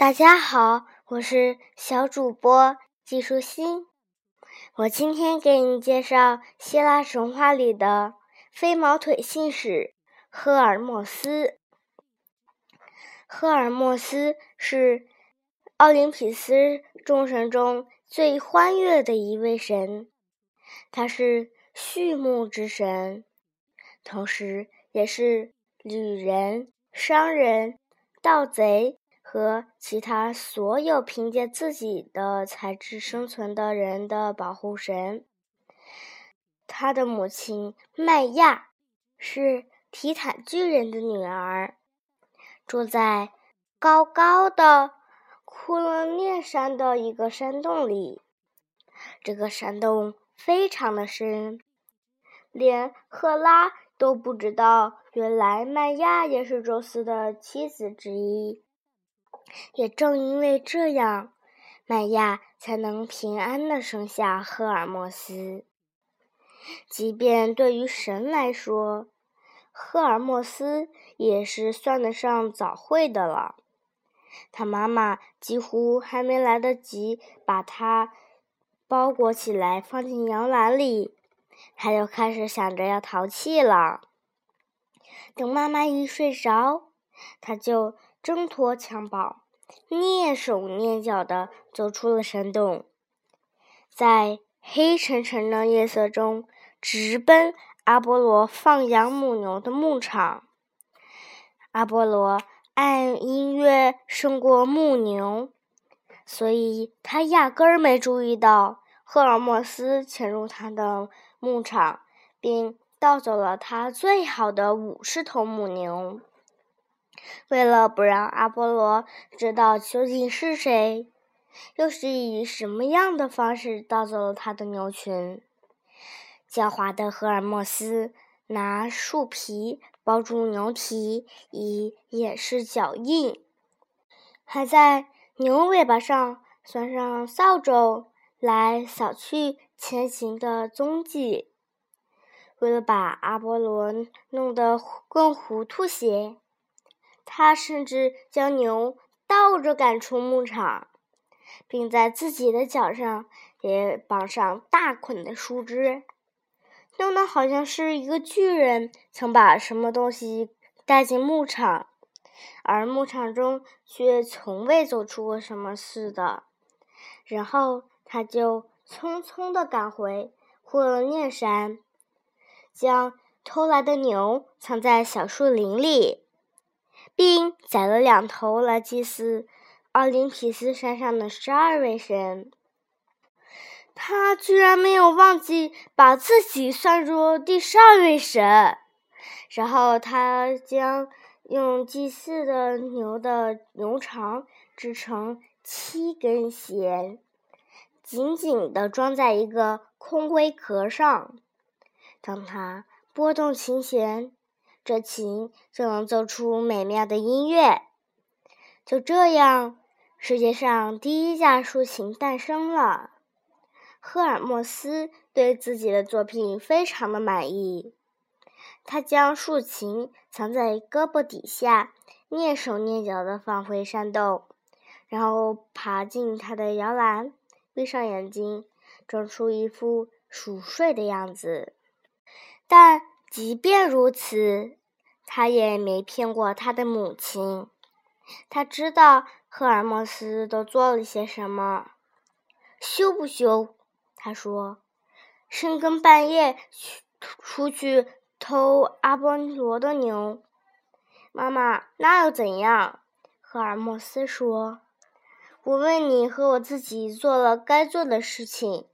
大家好，我是小主播季舒心。我今天给你介绍希腊神话里的飞毛腿信使赫尔墨斯。赫尔墨斯是奥林匹斯众神中最欢悦的一位神，他是畜牧之神，同时也是旅人、商人、盗贼。和其他所有凭借自己的才智生存的人的保护神。他的母亲麦亚是提坦巨人的女儿，住在高高的库勒涅山的一个山洞里。这个山洞非常的深，连赫拉都不知道，原来麦亚也是宙斯的妻子之一。也正因为这样，麦亚才能平安的生下赫尔墨斯。即便对于神来说，赫尔墨斯也是算得上早会的了。他妈妈几乎还没来得及把他包裹起来放进摇篮里，他就开始想着要淘气了。等妈妈一睡着，他就挣脱襁褓。蹑手蹑脚地走出了山洞，在黑沉沉的夜色中，直奔阿波罗放养母牛的牧场。阿波罗爱音乐胜过牧牛，所以他压根儿没注意到赫尔墨斯潜入他的牧场，并盗走了他最好的五十头母牛。为了不让阿波罗知道究竟是谁，又是以什么样的方式盗走了他的牛群，狡猾的赫尔墨斯拿树皮包住牛蹄，以掩饰脚印，还在牛尾巴上拴上扫帚，来扫去前行的踪迹。为了把阿波罗弄得更糊涂些。他甚至将牛倒着赶出牧场，并在自己的脚上也绑上大捆的树枝，弄得好像是一个巨人曾把什么东西带进牧场，而牧场中却从未走出过什么似的。然后他就匆匆地赶回霍勒涅山，将偷来的牛藏在小树林里。并宰了两头来祭祀奥林匹斯山上的十二位神。他居然没有忘记把自己算作第十二位神。然后他将用祭祀的牛的牛肠制成七根弦，紧紧地装在一个空龟壳上。当他拨动琴弦。这琴就能奏出美妙的音乐。就这样，世界上第一架竖琴诞生了。赫尔墨斯对自己的作品非常的满意，他将竖琴藏在胳膊底下，蹑手蹑脚地放回山洞，然后爬进他的摇篮，闭上眼睛，装出一副熟睡的样子。但即便如此，他也没骗过他的母亲。他知道赫尔墨斯都做了些什么。羞不羞？他说：“深更半夜去出去偷阿波罗的牛。”妈妈，那又怎样？赫尔墨斯说：“我为你和我自己做了该做的事情。”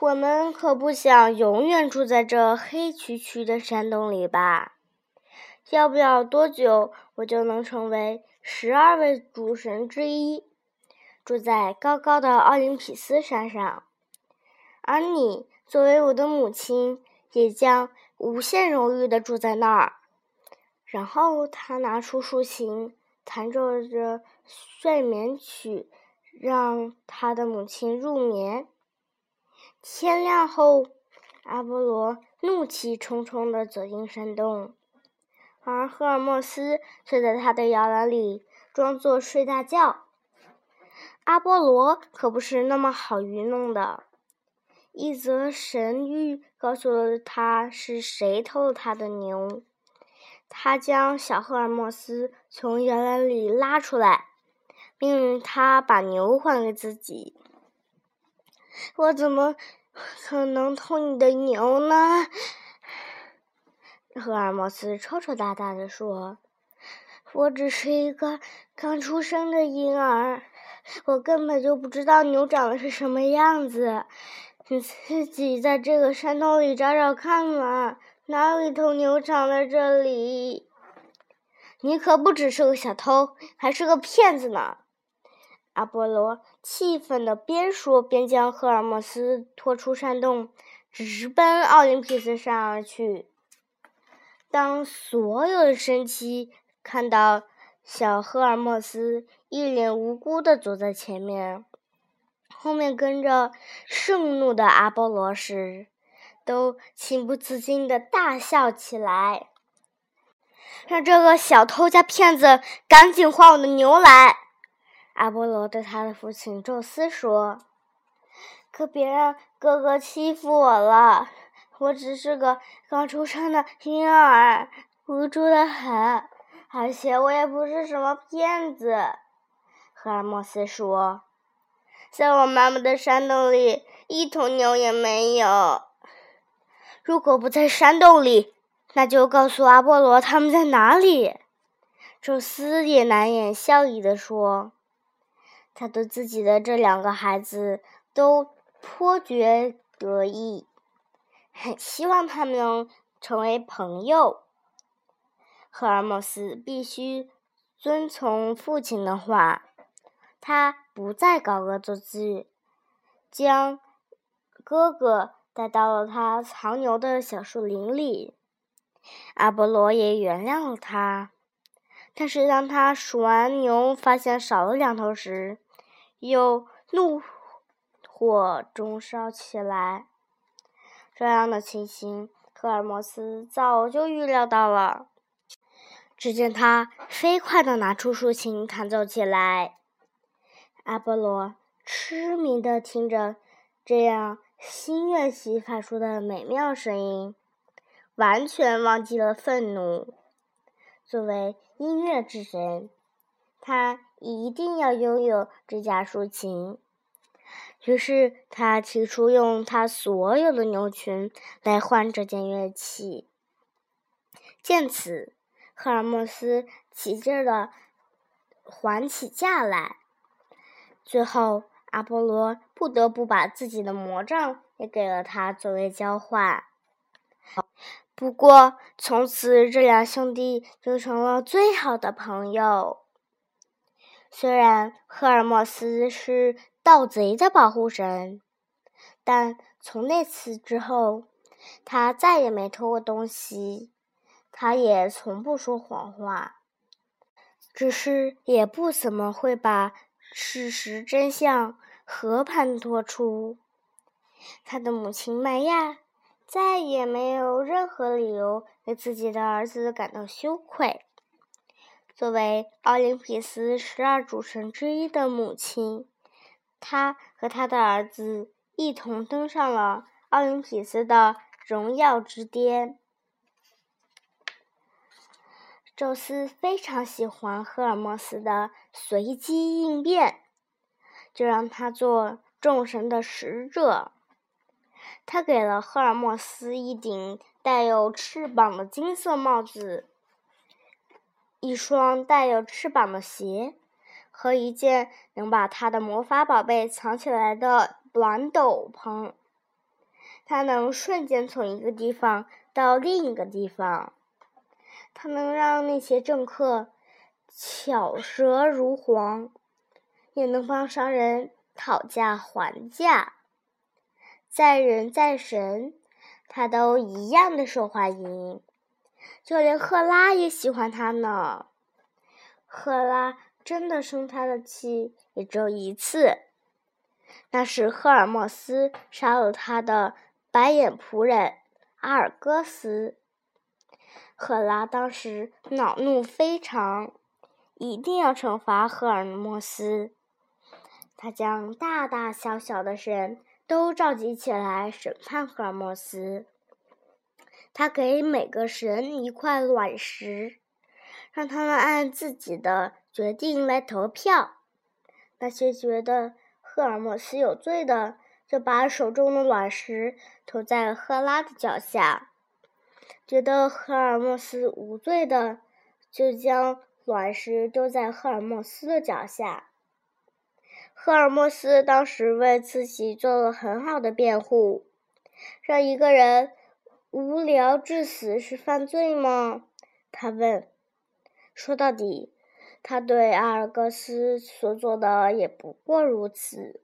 我们可不想永远住在这黑黢黢的山洞里吧？要不了多久，我就能成为十二位主神之一，住在高高的奥林匹斯山上。而你作为我的母亲，也将无限荣誉的住在那儿。然后他拿出竖琴，弹奏着睡眠曲，让他的母亲入眠。天亮后，阿波罗怒气冲冲地走进山洞，而赫尔墨斯却在他的摇篮里装作睡大觉。阿波罗可不是那么好愚弄的。一则神谕告诉了他是谁偷了他的牛。他将小赫尔墨斯从摇篮里拉出来，命令他把牛还给自己。我怎么可能偷你的牛呢？赫尔墨斯抽抽搭搭地说：“我只是一个刚出生的婴儿，我根本就不知道牛长得是什么样子。你自己在这个山洞里找找看嘛，哪有一头牛长在这里？你可不只是个小偷，还是个骗子呢！”阿波罗气愤的边说边将赫尔墨斯拖出山洞，直奔奥林匹斯山而去。当所有的神奇看到小赫尔墨斯一脸无辜的走在前面，后面跟着盛怒的阿波罗时，都情不自禁的大笑起来。让这个小偷加骗子赶紧还我的牛来！阿波罗对他的父亲宙斯说：“可别让哥哥欺负我了，我只是个刚出生的婴儿，无助的很，而且我也不是什么骗子。”赫尔墨斯说：“在我妈妈的山洞里，一头牛也没有。如果不在山洞里，那就告诉阿波罗他们在哪里。”宙斯也难掩笑意地说。他对自己的这两个孩子都颇觉得意，很希望他们能成为朋友。赫尔墨斯必须遵从父亲的话，他不再搞恶作剧，将哥哥带到了他藏牛的小树林里。阿波罗也原谅了他，但是当他数完牛，发现少了两头时，又怒火中烧起来，这样的情形，赫尔墨斯早就预料到了。只见他飞快地拿出竖琴弹奏起来，阿波罗痴迷地听着这样新乐器发出的美妙声音，完全忘记了愤怒。作为音乐之神，他。一定要拥有这架竖琴。于是他提出用他所有的牛群来换这件乐器。见此，赫尔墨斯起劲儿地还起价来。最后，阿波罗不得不把自己的魔杖也给了他作为交换。不过，从此这两兄弟就成了最好的朋友。虽然赫尔墨斯是盗贼的保护神，但从那次之后，他再也没偷过东西。他也从不说谎话，只是也不怎么会把事实真相和盘托出。他的母亲麦亚再也没有任何理由为自己的儿子感到羞愧。作为奥林匹斯十二主神之一的母亲，她和他的儿子一同登上了奥林匹斯的荣耀之巅。宙斯非常喜欢赫尔墨斯的随机应变，就让他做众神的使者。他给了赫尔墨斯一顶带有翅膀的金色帽子。一双带有翅膀的鞋，和一件能把他的魔法宝贝藏起来的短斗篷。他能瞬间从一个地方到另一个地方。他能让那些政客巧舌如簧，也能帮商人讨价还价。在人在神，他都一样的受欢迎。就连赫拉也喜欢他呢。赫拉真的生他的气也只有一次，那是赫尔墨斯杀了他的白眼仆人阿尔戈斯。赫拉当时恼怒非常，一定要惩罚赫尔墨斯。他将大大小小的人都召集起来审判赫尔墨斯。他给每个神一块卵石，让他们按自己的决定来投票。那些觉得赫尔墨斯有罪的，就把手中的卵石投在赫拉的脚下；觉得赫尔墨斯无罪的，就将卵石丢在赫尔墨斯的脚下。赫尔墨斯当时为自己做了很好的辩护，让一个人无聊致死是犯罪吗？他问。说到底。他对阿尔戈斯所做的也不过如此。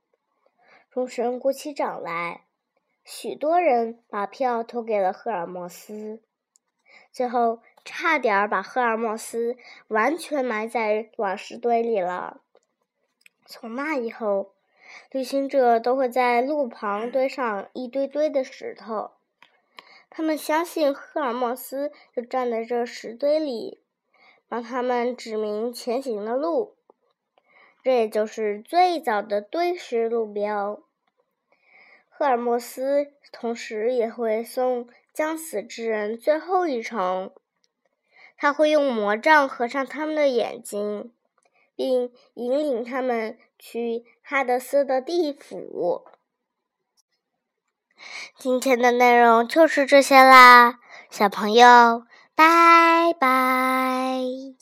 众神鼓起掌来，许多人把票投给了赫尔墨斯，最后差点把赫尔墨斯完全埋在卵石堆里了。从那以后，旅行者都会在路旁堆上一堆堆的石头，他们相信赫尔墨斯就站在这石堆里。帮他们指明前行的路，这也就是最早的堆石路标。赫尔墨斯同时也会送将死之人最后一程，他会用魔杖合上他们的眼睛，并引领他们去哈德斯的地府。今天的内容就是这些啦，小朋友。拜拜。